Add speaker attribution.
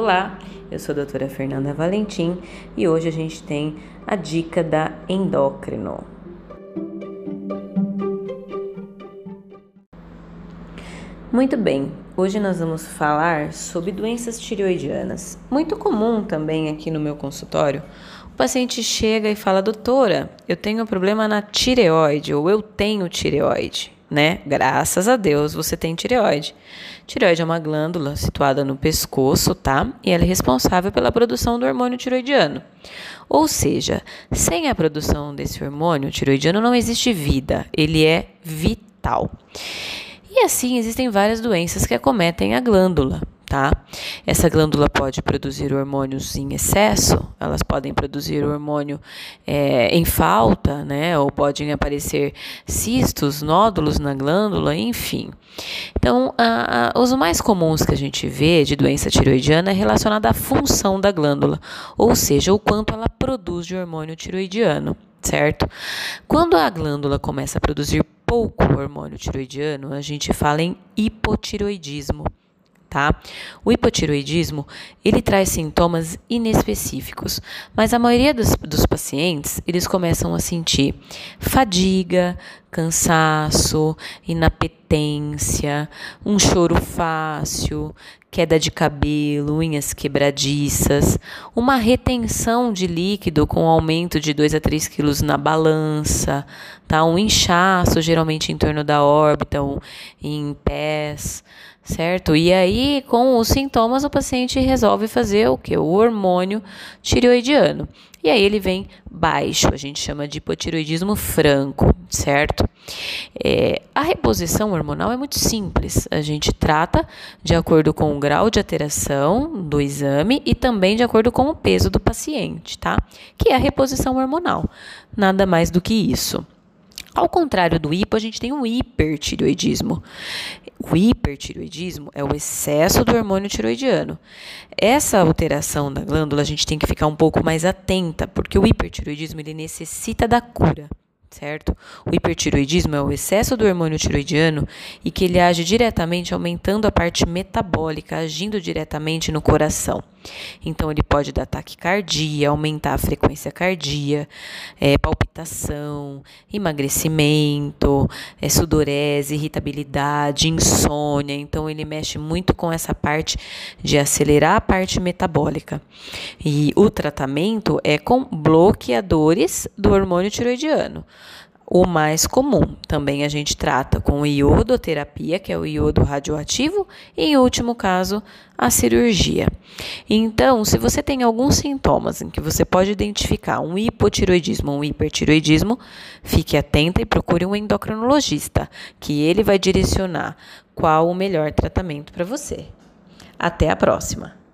Speaker 1: Olá, eu sou a doutora Fernanda Valentim e hoje a gente tem a dica da endócrino. Muito bem, hoje nós vamos falar sobre doenças tireoidianas. Muito comum também aqui no meu consultório, o paciente chega e fala: Doutora, eu tenho um problema na tireoide ou eu tenho tireoide né? Graças a Deus você tem tireoide. Tireoide é uma glândula situada no pescoço, tá? E ela é responsável pela produção do hormônio tiroidiano. Ou seja, sem a produção desse hormônio tiroidiano não existe vida, ele é vital. E assim existem várias doenças que acometem a glândula tá? Essa glândula pode produzir hormônios em excesso, elas podem produzir hormônio é, em falta, né? Ou podem aparecer cistos, nódulos na glândula, enfim. Então, a, a, os mais comuns que a gente vê de doença tiroidiana é relacionada à função da glândula, ou seja, o quanto ela produz de hormônio tiroidiano certo? Quando a glândula começa a produzir pouco hormônio tiroidiano, a gente fala em hipotiroidismo tá? O hipotiroidismo, ele traz sintomas inespecíficos, mas a maioria dos, dos pacientes, eles começam a sentir fadiga, cansaço, inapetência, um choro fácil, queda de cabelo, unhas quebradiças, uma retenção de líquido com aumento de 2 a 3 quilos na balança, tá? um inchaço geralmente em torno da órbita, em pés, certo? E aí, com os sintomas, o paciente resolve fazer o que? O hormônio tireoidiano. E aí ele vem baixo, a gente chama de hipotiroidismo franco, certo? É, a reposição hormonal é muito simples. A gente trata de acordo com o grau de alteração do exame e também de acordo com o peso do paciente, tá? Que é a reposição hormonal. Nada mais do que isso. Ao contrário do hipo, a gente tem o hipertiroidismo. O hipertiroidismo é o excesso do hormônio tiroidiano. Essa alteração da glândula a gente tem que ficar um pouco mais atenta, porque o hipertiroidismo ele necessita da cura certo? O hipertiroidismo é o excesso do hormônio tiroidiano e que ele age diretamente aumentando a parte metabólica, agindo diretamente no coração. Então, ele pode dar taquicardia, aumentar a frequência cardíaca, é, palpitação, emagrecimento, é, sudorese, irritabilidade, insônia. Então, ele mexe muito com essa parte de acelerar a parte metabólica. E o tratamento é com bloqueadores do hormônio tiroidiano o mais comum. Também a gente trata com iodoterapia, que é o iodo radioativo, e em último caso, a cirurgia. Então, se você tem alguns sintomas em que você pode identificar um hipotiroidismo ou um hipertiroidismo, fique atenta e procure um endocrinologista, que ele vai direcionar qual o melhor tratamento para você. Até a próxima!